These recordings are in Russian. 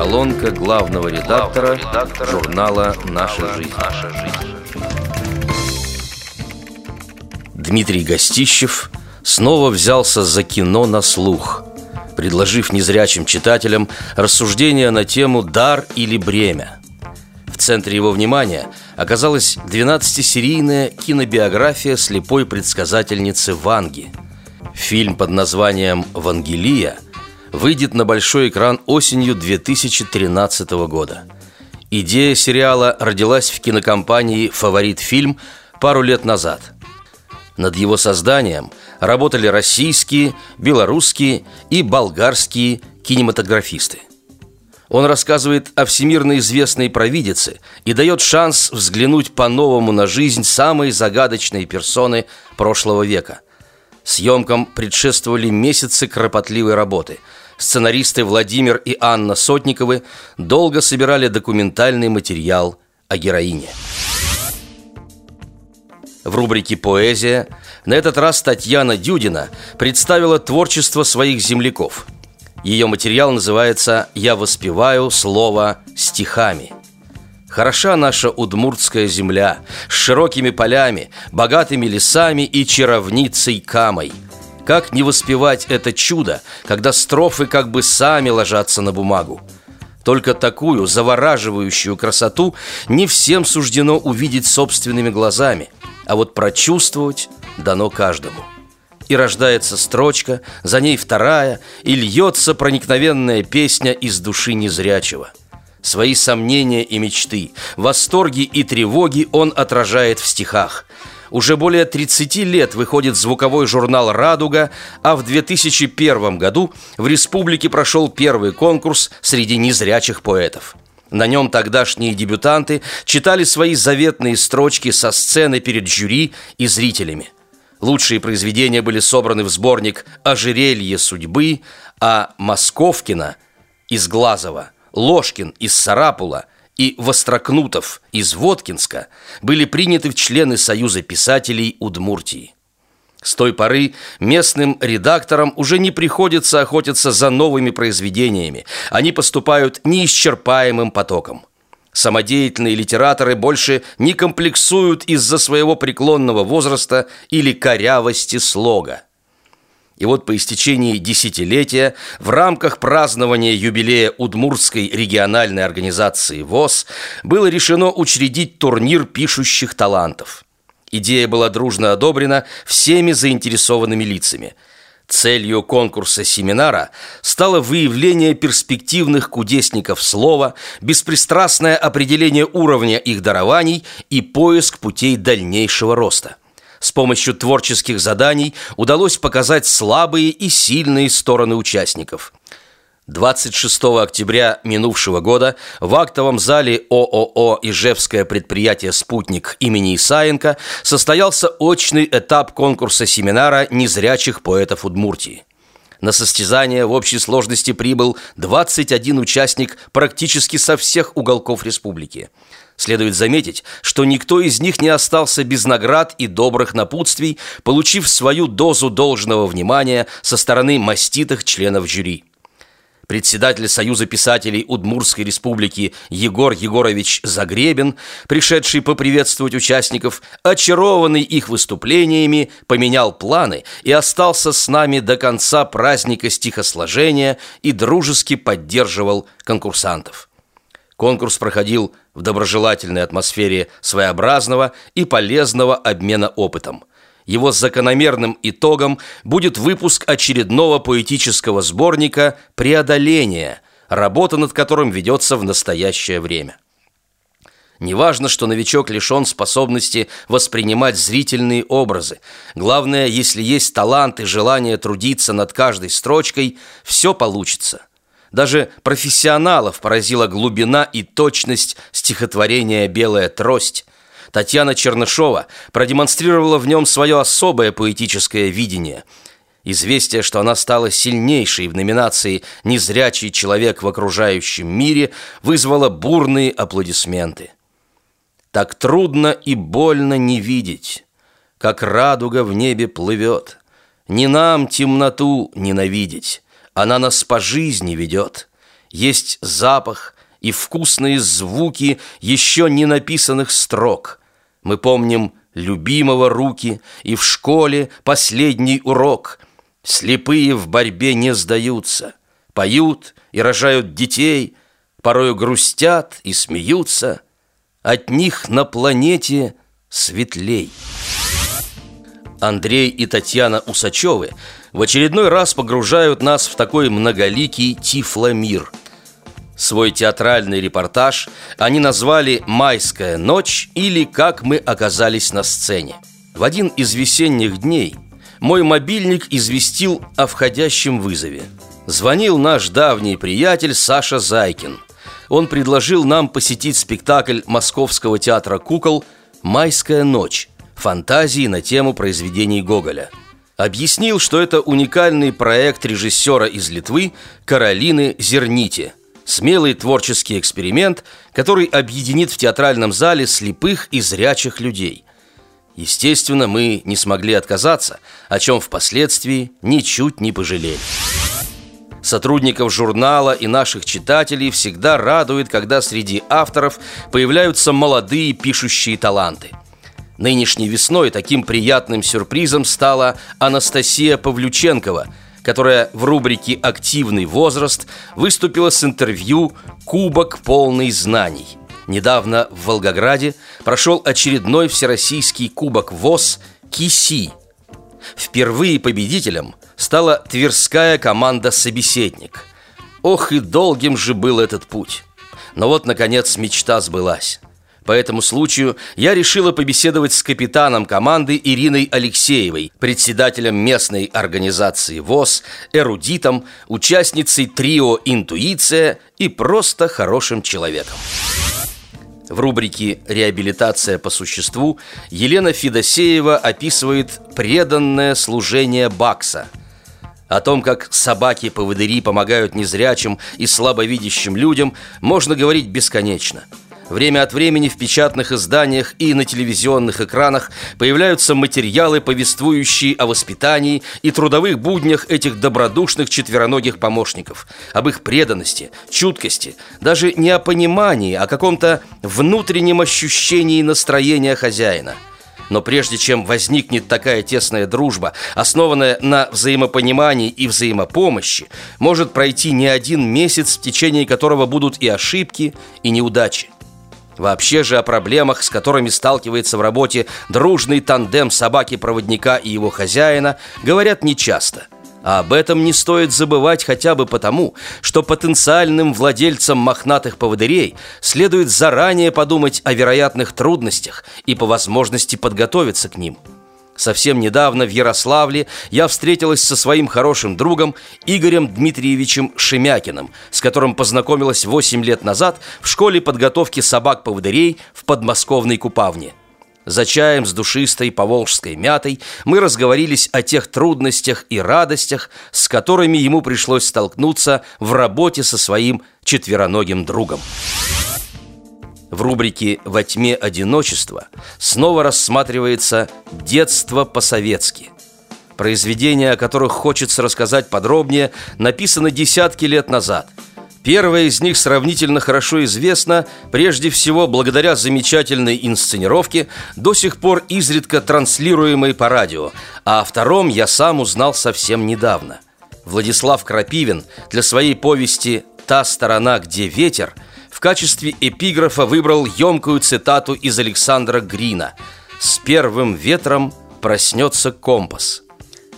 Колонка главного редактора, журнала «Наша жизнь». «Наша жизнь». Дмитрий Гостищев снова взялся за кино на слух, предложив незрячим читателям рассуждения на тему «дар или бремя». В центре его внимания оказалась 12-серийная кинобиография слепой предсказательницы Ванги. Фильм под названием «Вангелия» выйдет на большой экран осенью 2013 года. Идея сериала родилась в кинокомпании «Фаворит фильм» пару лет назад. Над его созданием работали российские, белорусские и болгарские кинематографисты. Он рассказывает о всемирно известной провидице и дает шанс взглянуть по-новому на жизнь самой загадочной персоны прошлого века. Съемкам предшествовали месяцы кропотливой работы. Сценаристы Владимир и Анна Сотниковы долго собирали документальный материал о героине. В рубрике «Поэзия» на этот раз Татьяна Дюдина представила творчество своих земляков – ее материал называется «Я воспеваю слово стихами». Хороша наша удмуртская земля с широкими полями, богатыми лесами и чаровницей камой. Как не воспевать это чудо, когда строфы как бы сами ложатся на бумагу? Только такую завораживающую красоту не всем суждено увидеть собственными глазами, а вот прочувствовать дано каждому и рождается строчка, за ней вторая, и льется проникновенная песня из души незрячего. Свои сомнения и мечты, восторги и тревоги он отражает в стихах. Уже более 30 лет выходит звуковой журнал «Радуга», а в 2001 году в республике прошел первый конкурс среди незрячих поэтов. На нем тогдашние дебютанты читали свои заветные строчки со сцены перед жюри и зрителями – Лучшие произведения были собраны в сборник «Ожерелье судьбы», а Московкина из Глазова, Ложкин из Сарапула и Вострокнутов из Воткинска были приняты в члены Союза писателей Удмуртии. С той поры местным редакторам уже не приходится охотиться за новыми произведениями. Они поступают неисчерпаемым потоком. Самодеятельные литераторы больше не комплексуют из-за своего преклонного возраста или корявости слога. И вот по истечении десятилетия в рамках празднования юбилея Удмуртской региональной организации ВОЗ было решено учредить турнир пишущих талантов. Идея была дружно одобрена всеми заинтересованными лицами – Целью конкурса семинара стало выявление перспективных кудесников слова, беспристрастное определение уровня их дарований и поиск путей дальнейшего роста. С помощью творческих заданий удалось показать слабые и сильные стороны участников. 26 октября минувшего года в актовом зале ООО «Ижевское предприятие «Спутник» имени Исаенко состоялся очный этап конкурса семинара незрячих поэтов Удмуртии. На состязание в общей сложности прибыл 21 участник практически со всех уголков республики. Следует заметить, что никто из них не остался без наград и добрых напутствий, получив свою дозу должного внимания со стороны маститых членов жюри председатель Союза писателей Удмурской республики Егор Егорович Загребин, пришедший поприветствовать участников, очарованный их выступлениями, поменял планы и остался с нами до конца праздника стихосложения и дружески поддерживал конкурсантов. Конкурс проходил в доброжелательной атмосфере своеобразного и полезного обмена опытом – его закономерным итогом будет выпуск очередного поэтического сборника «Преодоление», работа над которым ведется в настоящее время. Неважно, что новичок лишен способности воспринимать зрительные образы. Главное, если есть талант и желание трудиться над каждой строчкой, все получится. Даже профессионалов поразила глубина и точность стихотворения «Белая трость», Татьяна Чернышова продемонстрировала в нем свое особое поэтическое видение. Известие, что она стала сильнейшей в номинации «Незрячий человек в окружающем мире» вызвало бурные аплодисменты. Так трудно и больно не видеть, как радуга в небе плывет. Не нам темноту ненавидеть, она нас по жизни ведет. есть запах и вкусные звуки еще не написанных строк. Мы помним любимого руки и в школе последний урок. Слепые в борьбе не сдаются, поют и рожают детей, порою грустят и смеются. От них на планете светлей. Андрей и Татьяна Усачевы в очередной раз погружают нас в такой многоликий тифломир. Свой театральный репортаж они назвали «Майская ночь» или «Как мы оказались на сцене». В один из весенних дней мой мобильник известил о входящем вызове. Звонил наш давний приятель Саша Зайкин. Он предложил нам посетить спектакль Московского театра кукол «Майская ночь», фантазии на тему произведений Гоголя. Объяснил, что это уникальный проект режиссера из Литвы Каролины Зернити. Смелый творческий эксперимент, который объединит в театральном зале слепых и зрячих людей. Естественно, мы не смогли отказаться, о чем впоследствии ничуть не пожалели. Сотрудников журнала и наших читателей всегда радует, когда среди авторов появляются молодые пишущие таланты – Нынешней весной таким приятным сюрпризом стала Анастасия Павлюченкова, которая в рубрике «Активный возраст» выступила с интервью «Кубок полный знаний». Недавно в Волгограде прошел очередной всероссийский кубок ВОЗ «Киси». Впервые победителем стала тверская команда «Собеседник». Ох и долгим же был этот путь. Но вот, наконец, мечта сбылась. По этому случаю я решила побеседовать с капитаном команды Ириной Алексеевой, председателем местной организации ВОЗ, эрудитом, участницей трио «Интуиция» и просто хорошим человеком. В рубрике «Реабилитация по существу» Елена Федосеева описывает преданное служение Бакса – о том, как собаки-поводыри помогают незрячим и слабовидящим людям, можно говорить бесконечно – Время от времени в печатных изданиях и на телевизионных экранах появляются материалы, повествующие о воспитании и трудовых буднях этих добродушных четвероногих помощников, об их преданности, чуткости, даже не о понимании, а о каком-то внутреннем ощущении настроения хозяина – но прежде чем возникнет такая тесная дружба, основанная на взаимопонимании и взаимопомощи, может пройти не один месяц, в течение которого будут и ошибки, и неудачи. Вообще же о проблемах, с которыми сталкивается в работе дружный тандем собаки-проводника и его хозяина, говорят нечасто. А об этом не стоит забывать хотя бы потому, что потенциальным владельцам мохнатых поводырей следует заранее подумать о вероятных трудностях и по возможности подготовиться к ним – Совсем недавно в Ярославле я встретилась со своим хорошим другом Игорем Дмитриевичем Шемякиным, с которым познакомилась 8 лет назад в школе подготовки собак-поводырей в подмосковной Купавне. За чаем с душистой поволжской мятой мы разговорились о тех трудностях и радостях, с которыми ему пришлось столкнуться в работе со своим четвероногим другом. В рубрике «Во тьме одиночества» снова рассматривается «Детство по-советски». Произведения, о которых хочется рассказать подробнее, написаны десятки лет назад. Первое из них сравнительно хорошо известно, прежде всего благодаря замечательной инсценировке, до сих пор изредка транслируемой по радио, а о втором я сам узнал совсем недавно. Владислав Крапивин для своей повести «Та сторона, где ветер» – в качестве эпиграфа выбрал емкую цитату из Александра Грина «С первым ветром проснется компас».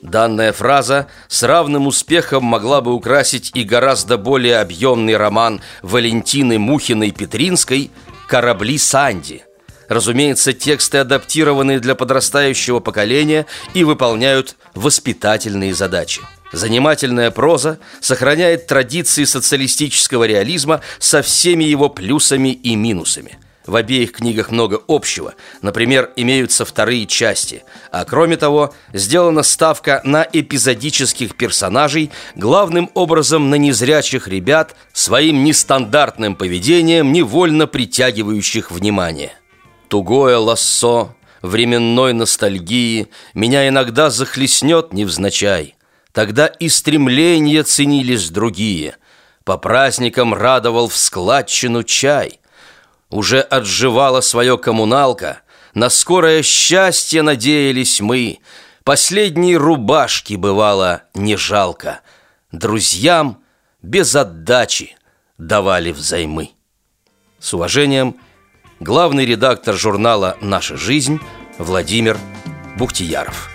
Данная фраза с равным успехом могла бы украсить и гораздо более объемный роман Валентины Мухиной-Петринской «Корабли Санди». Разумеется, тексты адаптированы для подрастающего поколения и выполняют воспитательные задачи. Занимательная проза сохраняет традиции социалистического реализма со всеми его плюсами и минусами. В обеих книгах много общего. Например, имеются вторые части. А кроме того, сделана ставка на эпизодических персонажей, главным образом на незрячих ребят, своим нестандартным поведением, невольно притягивающих внимание. Тугое лассо временной ностальгии меня иногда захлестнет невзначай – Тогда и стремления ценились другие. По праздникам радовал в складчину чай. Уже отживала свое коммуналка, На скорое счастье надеялись мы. Последней рубашки бывало не жалко. Друзьям без отдачи давали взаймы. С уважением, главный редактор журнала «Наша жизнь» Владимир Бухтияров.